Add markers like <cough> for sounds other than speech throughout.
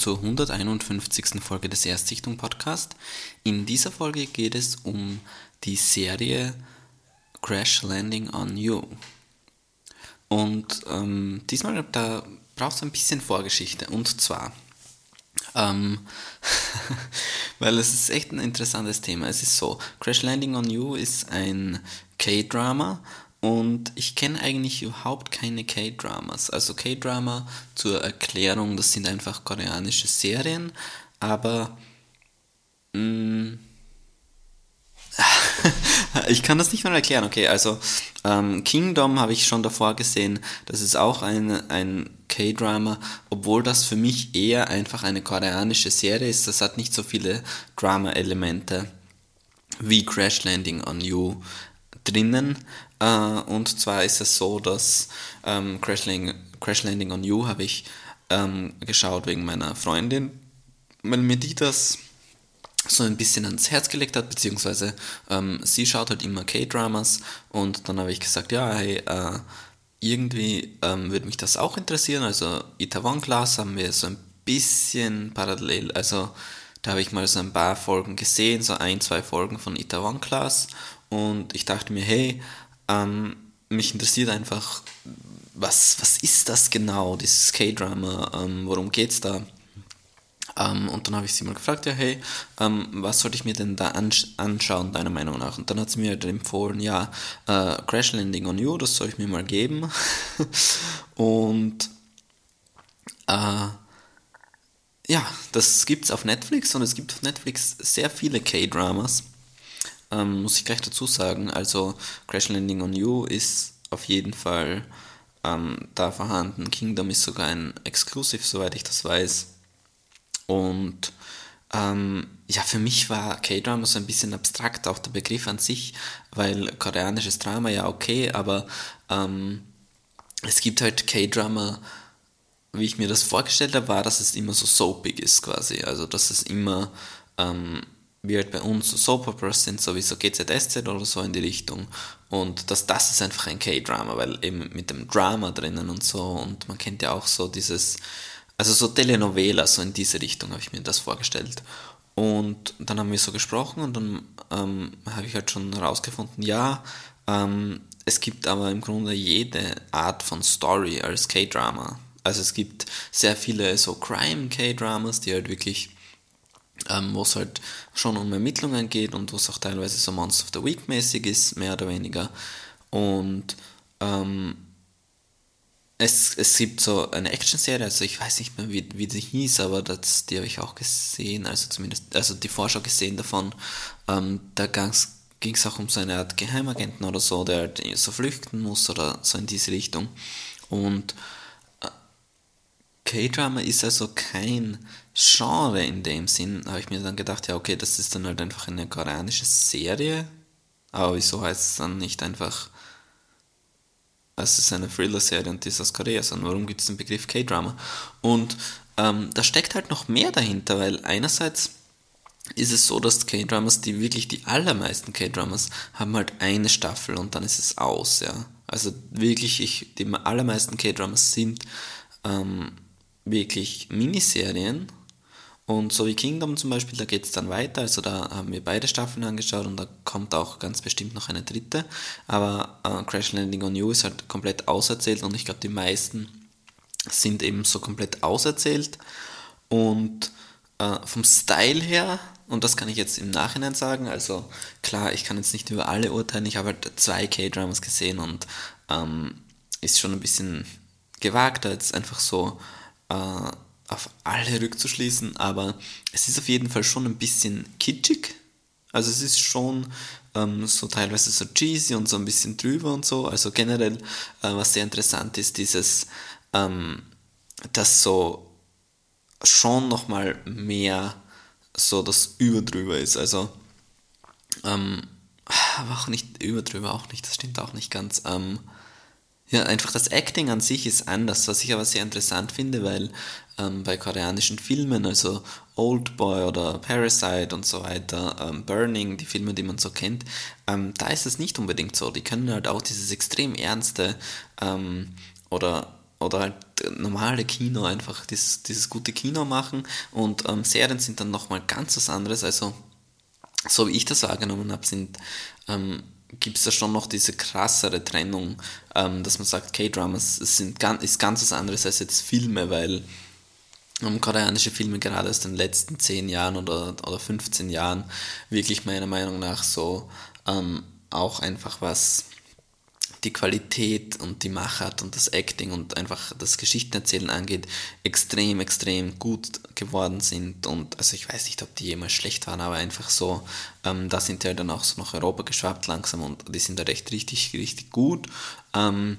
zur 151. Folge des Erstsichtung Podcast. In dieser Folge geht es um die Serie Crash Landing on You. Und ähm, diesmal, da braucht es ein bisschen Vorgeschichte. Und zwar, ähm, <laughs> weil es ist echt ein interessantes Thema. Es ist so, Crash Landing on You ist ein K-Drama und ich kenne eigentlich überhaupt keine K-Dramas. Also K-Drama zur Erklärung, das sind einfach koreanische Serien, aber mh, mm, <laughs> ich kann das nicht mal erklären. Okay, also ähm, Kingdom habe ich schon davor gesehen. Das ist auch ein, ein K-Drama, obwohl das für mich eher einfach eine koreanische Serie ist. Das hat nicht so viele Drama-Elemente wie Crash Landing on You drinnen. Äh, und zwar ist es so, dass ähm, Crash, Landing, Crash Landing on You habe ich ähm, geschaut wegen meiner Freundin, weil mir die das so ein bisschen ans Herz gelegt hat, beziehungsweise ähm, sie schaut halt immer K-Dramas und dann habe ich gesagt, ja, hey, äh, irgendwie ähm, würde mich das auch interessieren. Also Itaewon Class haben wir so ein bisschen parallel, also da habe ich mal so ein paar Folgen gesehen, so ein, zwei Folgen von Itaewon Class und ich dachte mir, hey, ähm, mich interessiert einfach, was, was ist das genau, dieses K-Drama, ähm, worum geht's da? Ähm, und dann habe ich sie mal gefragt, ja, hey, ähm, was sollte ich mir denn da ansch anschauen, deiner Meinung nach? Und dann hat sie mir halt empfohlen, ja, äh, Crash Landing on You, das soll ich mir mal geben. <laughs> und äh, ja, das gibt's auf Netflix und es gibt auf Netflix sehr viele K-Dramas. Ähm, muss ich gleich dazu sagen. Also Crash Landing on You ist auf jeden Fall ähm, da vorhanden. Kingdom ist sogar ein Exclusive, soweit ich das weiß. Und ähm, ja, für mich war K-Drama so ein bisschen abstrakt, auch der Begriff an sich, weil koreanisches Drama ja okay, aber ähm, es gibt halt K-Drama, wie ich mir das vorgestellt habe, war, dass es immer so soapig ist quasi. Also, dass es immer ähm, wie halt bei uns Soap Operas sind, sowieso GZSZ oder so in die Richtung. Und das, das ist einfach ein K-Drama, weil eben mit dem Drama drinnen und so. Und man kennt ja auch so dieses, also so Telenovela, so in diese Richtung habe ich mir das vorgestellt. Und dann haben wir so gesprochen und dann ähm, habe ich halt schon herausgefunden, ja, ähm, es gibt aber im Grunde jede Art von Story als K-Drama. Also es gibt sehr viele so Crime-K-Dramas, die halt wirklich ähm, wo es halt schon um Ermittlungen geht und wo es auch teilweise so Monster of the Week mäßig ist, mehr oder weniger. Und ähm, es, es gibt so eine Action-Serie, also ich weiß nicht mehr, wie, wie die hieß, aber das, die habe ich auch gesehen, also zumindest, also die Vorschau gesehen davon. Ähm, da ging es auch um so eine Art Geheimagenten oder so, der halt so flüchten muss oder so in diese Richtung. Und K-Drama ist also kein Genre in dem Sinn, habe ich mir dann gedacht, ja, okay, das ist dann halt einfach eine koreanische Serie. Aber wieso heißt es dann nicht einfach, es ist eine Thriller-Serie und die ist aus Korea, sondern warum gibt es den Begriff K-Drama? Und ähm, da steckt halt noch mehr dahinter, weil einerseits ist es so, dass K-Dramas, die wirklich die allermeisten K-Dramas, haben halt eine Staffel und dann ist es aus, ja. Also wirklich, ich, die allermeisten K-Dramas sind ähm, wirklich Miniserien. Und so wie Kingdom zum Beispiel, da geht es dann weiter. Also da haben wir beide Staffeln angeschaut und da kommt auch ganz bestimmt noch eine dritte. Aber äh, Crash Landing on You ist halt komplett auserzählt und ich glaube, die meisten sind eben so komplett auserzählt. Und äh, vom Style her, und das kann ich jetzt im Nachhinein sagen, also klar, ich kann jetzt nicht über alle urteilen, ich habe halt zwei K-Dramas gesehen und ähm, ist schon ein bisschen gewagter, jetzt einfach so äh, auf alle rückzuschließen, aber es ist auf jeden Fall schon ein bisschen kitschig. Also es ist schon ähm, so teilweise so cheesy und so ein bisschen drüber und so. Also generell, äh, was sehr interessant ist, dieses, ähm, dass so schon nochmal mehr so das Überdrüber ist. Also, ähm, aber auch nicht überdrüber, auch nicht, das stimmt auch nicht ganz. Ähm, ja, einfach das Acting an sich ist anders, was ich aber sehr interessant finde, weil ähm, bei koreanischen Filmen, also Old Boy oder Parasite und so weiter, ähm, Burning, die Filme, die man so kennt, ähm, da ist es nicht unbedingt so. Die können halt auch dieses extrem ernste ähm, oder oder halt normale Kino einfach, dieses, dieses gute Kino machen und ähm, Serien sind dann nochmal ganz was anderes, also so wie ich das wahrgenommen habe, sind ähm, gibt es da schon noch diese krassere Trennung, ähm, dass man sagt, K-Dramas sind ganz, ist ganz was anderes als jetzt Filme, weil ähm, koreanische Filme gerade aus den letzten 10 Jahren oder, oder 15 Jahren wirklich meiner Meinung nach so ähm, auch einfach was die Qualität und die Machart und das Acting und einfach das Geschichtenerzählen angeht, extrem, extrem gut geworden sind. Und also ich weiß nicht, ob die jemals schlecht waren, aber einfach so, ähm, da sind die halt dann auch so nach Europa geschwappt langsam und die sind da recht richtig, richtig gut. Ähm,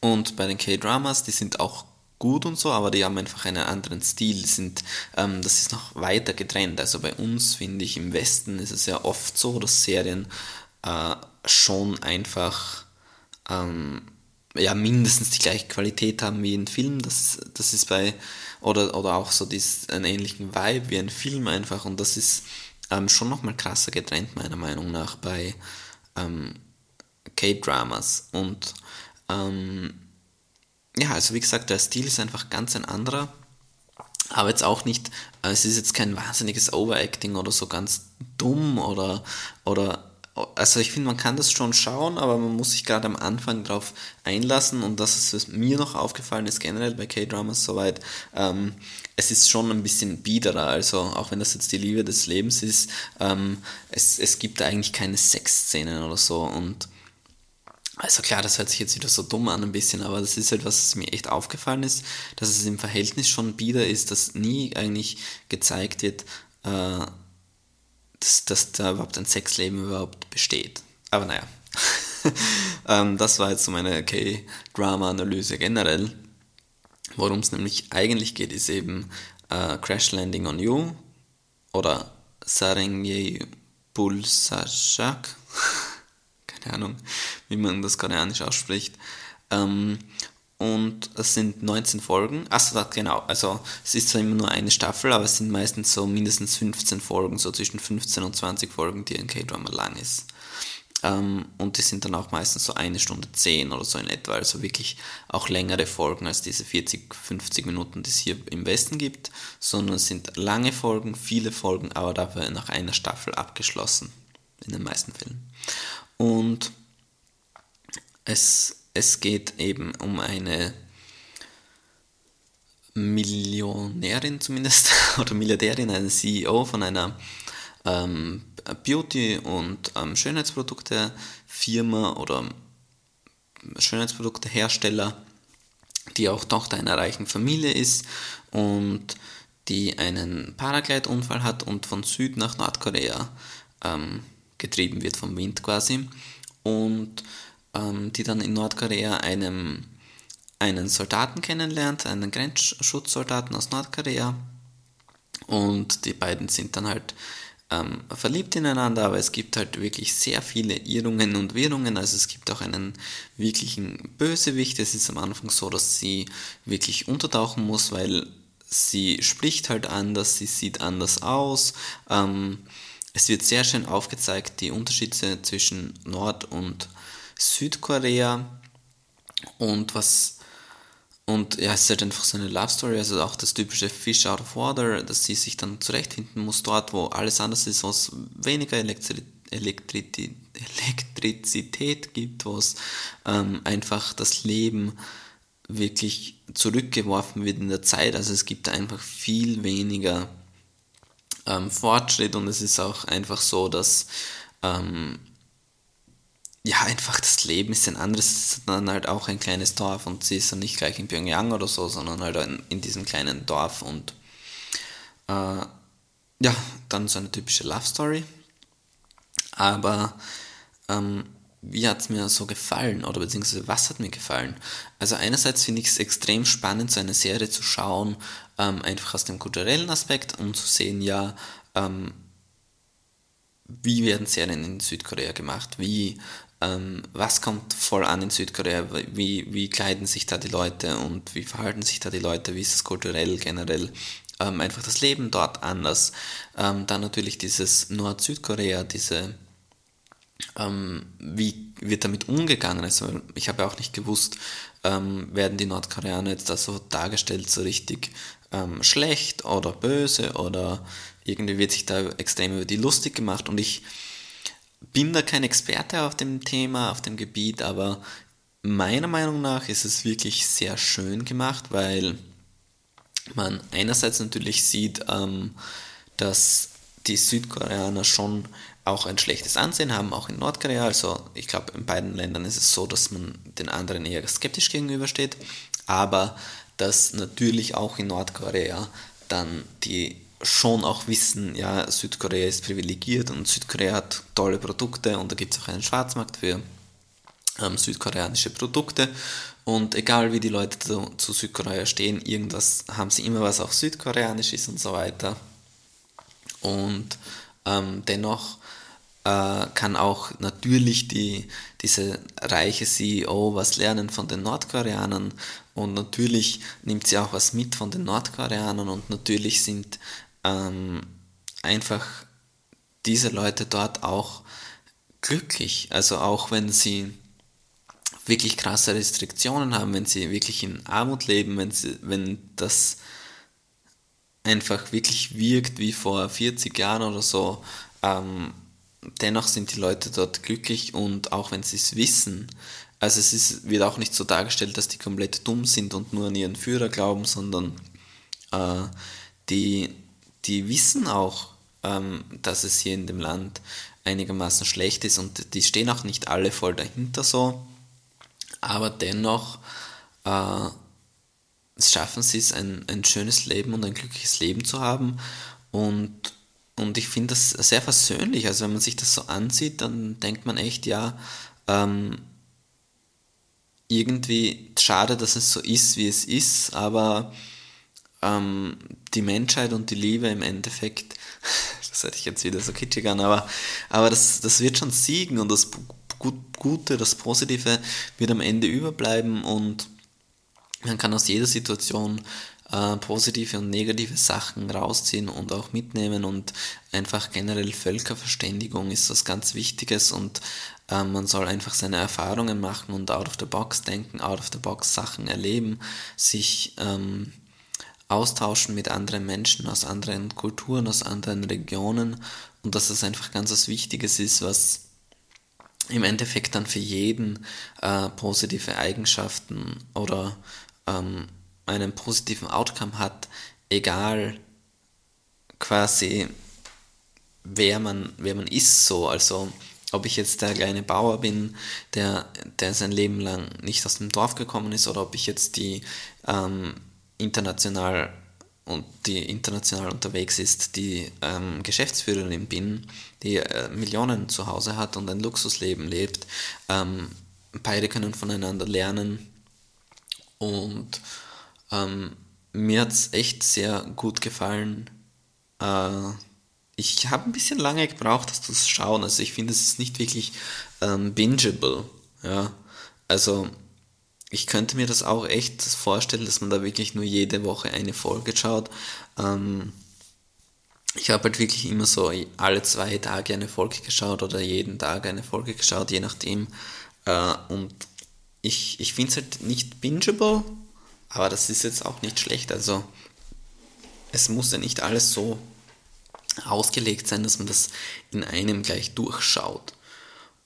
und bei den K-Dramas, die sind auch gut und so, aber die haben einfach einen anderen Stil, sind, ähm, das ist noch weiter getrennt. Also bei uns, finde ich, im Westen ist es ja oft so, dass Serien äh, schon einfach ähm, ja, mindestens die gleiche Qualität haben wie ein Film. Das, das ist bei, oder, oder auch so dies, einen ähnlichen Vibe wie ein Film einfach. Und das ist ähm, schon nochmal krasser getrennt, meiner Meinung nach, bei ähm, K-Dramas. Und ähm, ja, also wie gesagt, der Stil ist einfach ganz ein anderer. Aber jetzt auch nicht, äh, es ist jetzt kein wahnsinniges Overacting oder so ganz dumm oder, oder also ich finde, man kann das schon schauen, aber man muss sich gerade am Anfang darauf einlassen und das ist, mir noch aufgefallen ist, generell bei K-Dramas soweit, ähm, es ist schon ein bisschen biederer, also auch wenn das jetzt die Liebe des Lebens ist, ähm, es, es gibt eigentlich keine Sexszenen oder so und also klar, das hört sich jetzt wieder so dumm an ein bisschen, aber das ist halt was, was mir echt aufgefallen ist, dass es im Verhältnis schon bieder ist, dass nie eigentlich gezeigt wird, äh, dass, dass da überhaupt ein Sexleben überhaupt besteht. Aber naja, <laughs> ähm, das war jetzt so meine K-Drama-Analyse generell. Worum es nämlich eigentlich geht, ist eben äh, Crash Landing on You oder Sarengye Pulsashak. <laughs> Keine Ahnung, wie man das koreanisch ausspricht. Ähm, und es sind 19 Folgen. Achso, genau. Also es ist zwar immer nur eine Staffel, aber es sind meistens so mindestens 15 Folgen, so zwischen 15 und 20 Folgen, die ein K-Drama lang ist. Ähm, und die sind dann auch meistens so eine Stunde 10 oder so in etwa, also wirklich auch längere Folgen als diese 40, 50 Minuten, die es hier im Westen gibt, sondern es sind lange Folgen, viele Folgen, aber dafür nach einer Staffel abgeschlossen, in den meisten Fällen. Und es es geht eben um eine Millionärin zumindest <laughs> oder Milliardärin, eine CEO von einer ähm, Beauty- und ähm, Schönheitsprodukte-Firma oder Schönheitsproduktehersteller, die auch Tochter einer reichen Familie ist und die einen Paraglide-Unfall hat und von Süd nach Nordkorea ähm, getrieben wird vom Wind quasi. Und ähm, die dann in Nordkorea einem, einen Soldaten kennenlernt, einen Grenzschutzsoldaten aus Nordkorea. Und die beiden sind dann halt ähm, verliebt ineinander, aber es gibt halt wirklich sehr viele Irrungen und Wirrungen. Also es gibt auch einen wirklichen Bösewicht. Es ist am Anfang so, dass sie wirklich untertauchen muss, weil sie spricht halt anders, sie sieht anders aus. Ähm, es wird sehr schön aufgezeigt, die Unterschiede zwischen Nord- und Südkorea und was und ja, es ist halt einfach so eine Love Story, also auch das typische Fish out of water, dass sie sich dann zurechtfinden muss dort, wo alles anders ist, wo es weniger Elektri Elektri Elektrizität gibt, wo es ähm, einfach das Leben wirklich zurückgeworfen wird in der Zeit. Also es gibt einfach viel weniger ähm, Fortschritt und es ist auch einfach so, dass ähm, ja, einfach das Leben ist ein anderes, dann halt auch ein kleines Dorf und sie ist dann nicht gleich in Pyongyang oder so, sondern halt in, in diesem kleinen Dorf und äh, ja, dann so eine typische Love Story. Aber ähm, wie hat es mir so gefallen oder beziehungsweise was hat mir gefallen? Also einerseits finde ich es extrem spannend, so eine Serie zu schauen, ähm, einfach aus dem kulturellen Aspekt, um zu sehen, ja, ähm, wie werden Serien in Südkorea gemacht, wie ähm, was kommt voll an in Südkorea, wie, wie kleiden sich da die Leute und wie verhalten sich da die Leute, wie ist es kulturell generell, ähm, einfach das Leben dort anders. Ähm, dann natürlich dieses Nord-Südkorea, diese, ähm, wie wird damit umgegangen, also ich habe ja auch nicht gewusst, ähm, werden die Nordkoreaner jetzt da so dargestellt, so richtig ähm, schlecht oder böse oder irgendwie wird sich da extrem über die lustig gemacht? Und ich bin da kein Experte auf dem Thema, auf dem Gebiet, aber meiner Meinung nach ist es wirklich sehr schön gemacht, weil man einerseits natürlich sieht, ähm, dass die Südkoreaner schon auch ein schlechtes Ansehen haben, auch in Nordkorea. Also ich glaube, in beiden Ländern ist es so, dass man den anderen eher skeptisch gegenübersteht, aber dass natürlich auch in Nordkorea dann die schon auch wissen, ja, Südkorea ist privilegiert und Südkorea hat tolle Produkte und da gibt es auch einen Schwarzmarkt für ähm, südkoreanische Produkte. Und egal wie die Leute zu, zu, Südkorea stehen, irgendwas haben sie immer was auch südkoreanisch ist und so weiter. Und ähm, dennoch äh, kann auch natürlich die, diese reiche CEO was lernen von den Nordkoreanern. Und natürlich nimmt sie auch was mit von den Nordkoreanern. Und natürlich sind ähm, einfach diese Leute dort auch glücklich. Also auch wenn sie wirklich krasse Restriktionen haben, wenn sie wirklich in Armut leben, wenn, sie, wenn das einfach wirklich wirkt wie vor 40 Jahren oder so, ähm, dennoch sind die Leute dort glücklich und auch wenn sie es wissen, also es ist, wird auch nicht so dargestellt, dass die komplett dumm sind und nur an ihren Führer glauben, sondern äh, die, die wissen auch, ähm, dass es hier in dem Land einigermaßen schlecht ist und die stehen auch nicht alle voll dahinter so, aber dennoch äh, schaffen sie es, ein, ein schönes Leben und ein glückliches Leben zu haben und und ich finde das sehr versöhnlich. Also wenn man sich das so ansieht, dann denkt man echt, ja, ähm, irgendwie schade, dass es so ist, wie es ist, aber ähm, die Menschheit und die Liebe im Endeffekt, <laughs> das hätte ich jetzt wieder so kitschig an, aber, aber das, das wird schon siegen und das Gute, das Positive wird am Ende überbleiben und man kann aus jeder Situation äh, positive und negative Sachen rausziehen und auch mitnehmen und einfach generell Völkerverständigung ist was ganz Wichtiges und äh, man soll einfach seine Erfahrungen machen und out of the box denken, out of the box Sachen erleben, sich ähm, austauschen mit anderen Menschen aus anderen Kulturen, aus anderen Regionen und dass das einfach ganz was Wichtiges ist, was im Endeffekt dann für jeden äh, positive Eigenschaften oder ähm, einen positiven Outcome hat, egal quasi wer man, wer man ist so. Also ob ich jetzt der kleine Bauer bin, der, der sein Leben lang nicht aus dem Dorf gekommen ist, oder ob ich jetzt die ähm, international und die international unterwegs ist, die ähm, Geschäftsführerin bin, die äh, Millionen zu Hause hat und ein Luxusleben lebt. Ähm, beide können voneinander lernen und ähm, mir hat es echt sehr gut gefallen. Äh, ich habe ein bisschen lange gebraucht, das zu schauen. Also ich finde, es ist nicht wirklich ähm, bingeable. Ja? Also ich könnte mir das auch echt vorstellen, dass man da wirklich nur jede Woche eine Folge schaut. Ähm, ich habe halt wirklich immer so alle zwei Tage eine Folge geschaut oder jeden Tag eine Folge geschaut, je nachdem. Äh, und ich, ich finde es halt nicht bingeable, aber das ist jetzt auch nicht schlecht. Also es muss ja nicht alles so ausgelegt sein, dass man das in einem gleich durchschaut.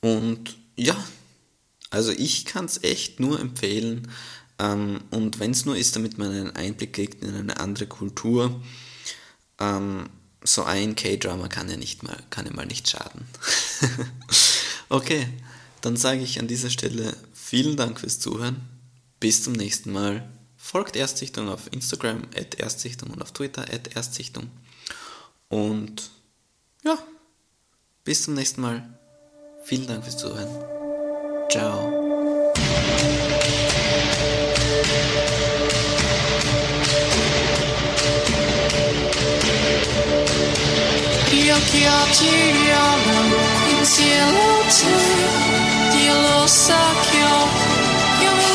Und ja, also ich kann es echt nur empfehlen. Ähm, und wenn es nur ist, damit man einen Einblick kriegt in eine andere Kultur, ähm, so ein K-Drama kann ja nicht mal, kann ja mal nicht schaden. <laughs> okay, dann sage ich an dieser Stelle vielen Dank fürs Zuhören. Bis zum nächsten Mal. Folgt Erstsichtung auf Instagram, at Erstsichtung und auf Twitter, at Erstsichtung. Und ja, bis zum nächsten Mal. Vielen Dank fürs Zuhören. Tchau. Io che ti amo in de te, Dio lo sa che io mi.